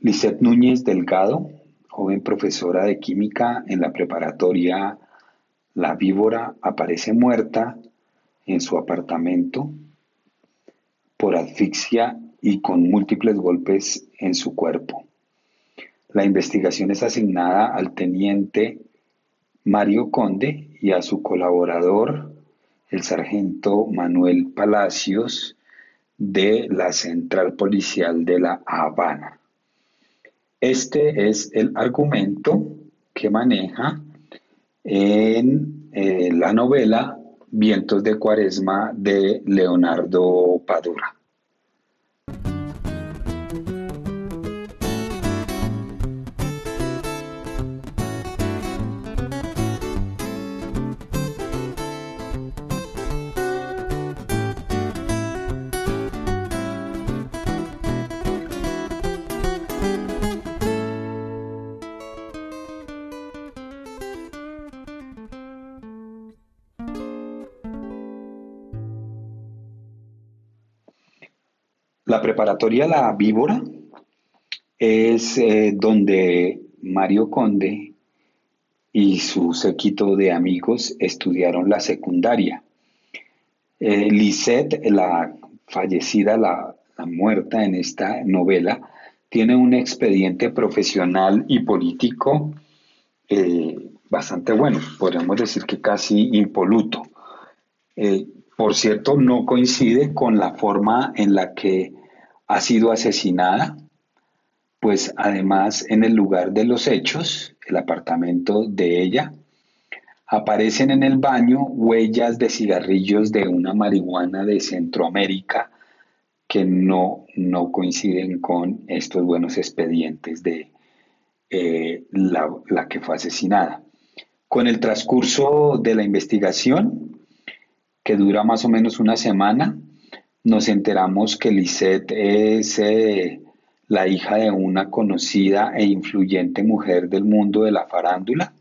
Lisette Núñez Delgado, joven profesora de química en la preparatoria La Víbora, aparece muerta en su apartamento por asfixia y con múltiples golpes en su cuerpo. La investigación es asignada al teniente Mario Conde y a su colaborador, el sargento Manuel Palacios, de la Central Policial de La Habana. Este es el argumento que maneja en eh, la novela Vientos de Cuaresma de Leonardo Padura. La preparatoria La Víbora es eh, donde Mario Conde y su séquito de amigos estudiaron la secundaria. Eh, Lisette, la fallecida, la, muerta en esta novela, tiene un expediente profesional y político eh, bastante bueno, podríamos decir que casi impoluto. Por cierto, no coincide con la forma en la que ha sido asesinada, pues además en el lugar de los hechos, el apartamento de ella, aparecen en el baño huellas de cigarrillos de una marihuana de Centroamérica que no, no coinciden con estos buenos expedientes de eh, la, la que fue asesinada. Con el transcurso de la investigación, que dura más o menos una semana, nos enteramos que Lisette es eh, la hija de una conocida e influyente mujer del mundo de la farándula,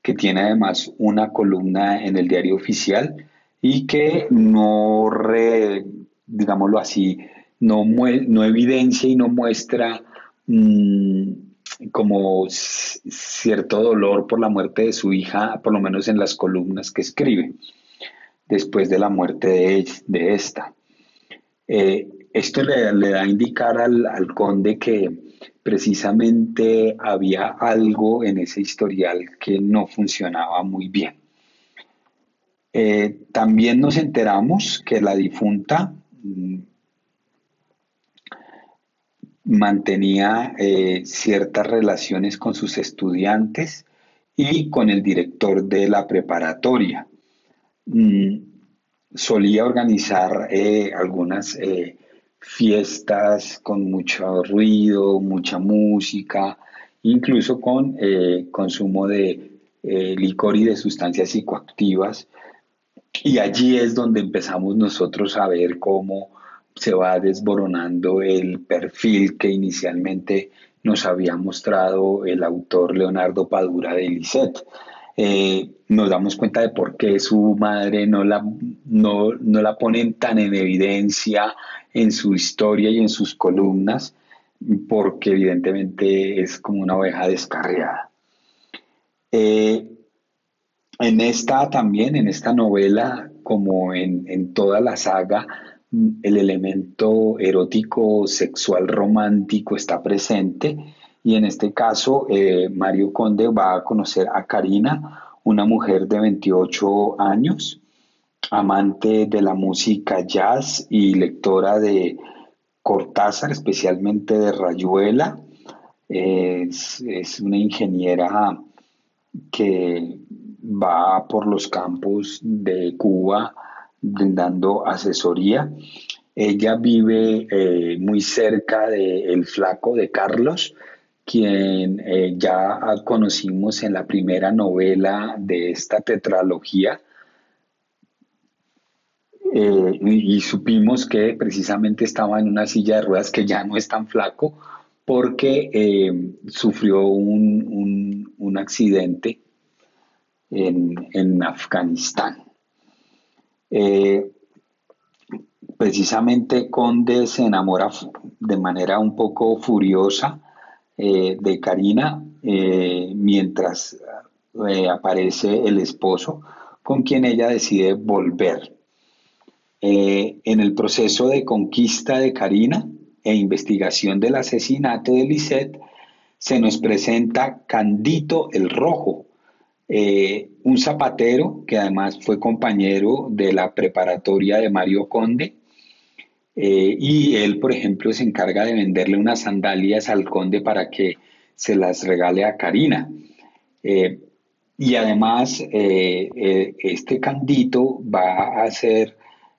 que tiene además una columna en el diario oficial y que no, digámoslo así, no, no evidencia y no muestra mm, como cierto dolor por la muerte de su hija, por lo menos en las columnas que escribe, después de la muerte de, esta. Eh, esto le, da a indicar al, conde que precisamente había algo en ese historial que no funcionaba muy bien. Eh, también nos enteramos que la difunta mm, mantenía eh, ciertas relaciones con sus estudiantes y con el director de la preparatoria. Mm, solía organizar eh, algunas eh, fiestas con mucho ruido, mucha música, incluso con eh, consumo de licor y de sustancias psicoactivas. Y allí es donde empezamos nosotros a ver cómo se va desboronando el perfil que inicialmente nos había mostrado el autor Leonardo Padura de Lisette. Eh, nos damos cuenta de por qué su madre no la, no, la ponen tan en evidencia en su historia y en sus columnas, porque evidentemente es como una oveja descarriada. Eh, en esta también, en esta novela, como en, toda la saga, el elemento erótico, sexual, romántico está presente y en este caso, eh, Mario Conde va a conocer a Karina, una mujer de 28 años, amante de la música jazz y lectora de Cortázar, especialmente de Rayuela. Es, una ingeniera que va por los campos de Cuba brindando asesoría. Ella vive eh, muy cerca del El Flaco de Carlos, quien eh, ya conocimos en la primera novela de esta tetralogía. Eh, y, supimos que precisamente estaba en una silla de ruedas que ya no es tan flaco porque eh, sufrió un, accidente en, Afganistán. precisamente Conde se enamora de manera un poco furiosa eh, de Karina eh, mientras eh, aparece el esposo con quien ella decide volver. en el proceso de conquista de Karina e investigación del asesinato de Lisette, se nos presenta Candito el Rojo, un zapatero que además fue compañero de la preparatoria de Mario Conde eh, y él, por ejemplo, se encarga de venderle unas sandalias al conde para que se las regale a Karina. Eh, y además, eh, este candito va a hacer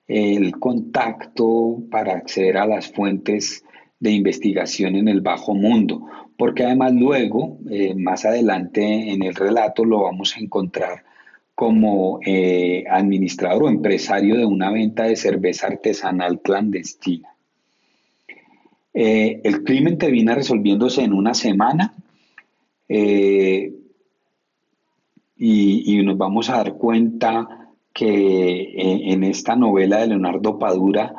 el contacto para acceder a las fuentes de investigación en el bajo mundo, porque además luego, más adelante en el relato, lo vamos a encontrar como eh, administrador o empresario de una venta de cerveza artesanal clandestina. Eh, el crimen termina resolviéndose en una semana eh, y, nos vamos a dar cuenta que en esta novela de Leonardo Padura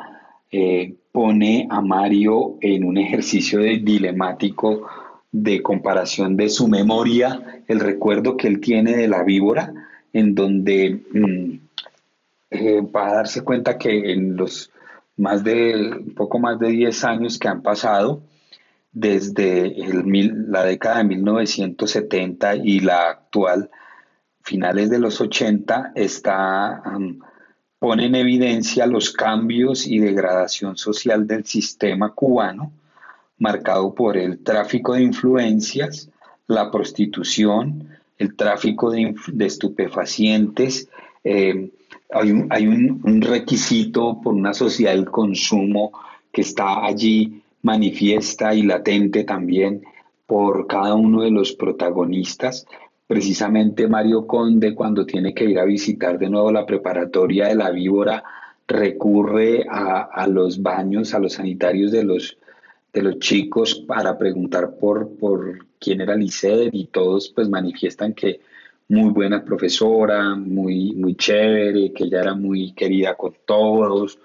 pone a Mario en un ejercicio de dilemático de comparación de su memoria, el recuerdo que él tiene de la víbora, en donde mm, eh, va a darse cuenta que en los más de, poco más de 10 años que han pasado, desde la década de 1970 y la actual, finales de los 80, está, pone en evidencia los cambios y degradación social del sistema cubano, marcado por el tráfico de influencias, la prostitución, el tráfico de, estupefacientes, eh, hay, un, requisito por una sociedad del consumo que está allí manifiesta y latente también por cada uno de los protagonistas. Precisamente Mario Conde, cuando tiene que ir a visitar de nuevo la preparatoria de la víbora, recurre a, los baños, a los sanitarios de los, los chicos para preguntar por, por quién era Lisset y todos pues manifiestan que muy buena profesora, muy, muy chévere, que ella era muy querida con todos.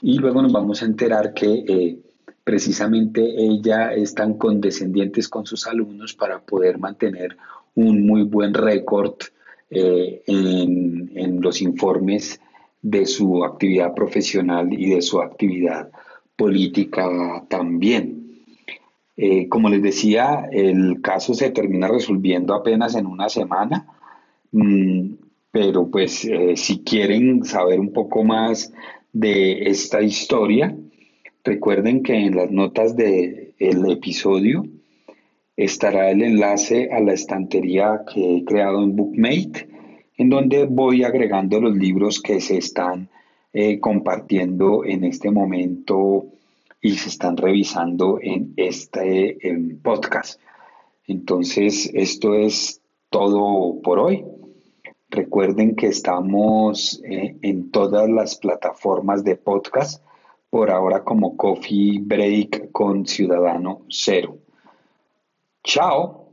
Y luego nos vamos a enterar que eh, precisamente ella es tan condescendiente con sus alumnos para poder mantener un muy buen récord eh, en, en los informes de su actividad profesional y de su actividad política también. Eh, como les decía, el caso se termina resolviendo apenas en una semana, mm, pero pues eh, si quieren saber un poco más de esta historia, recuerden que en las notas del episodio estará el enlace a la estantería que he creado en Bookmate, en donde voy agregando los libros que se están eh, compartiendo en este momento y se están revisando en este podcast. Entonces, esto es todo por hoy. Recuerden que estamos eh, en todas las plataformas de podcast, por ahora como Coffee Break con Ciudadano Cero. Chao.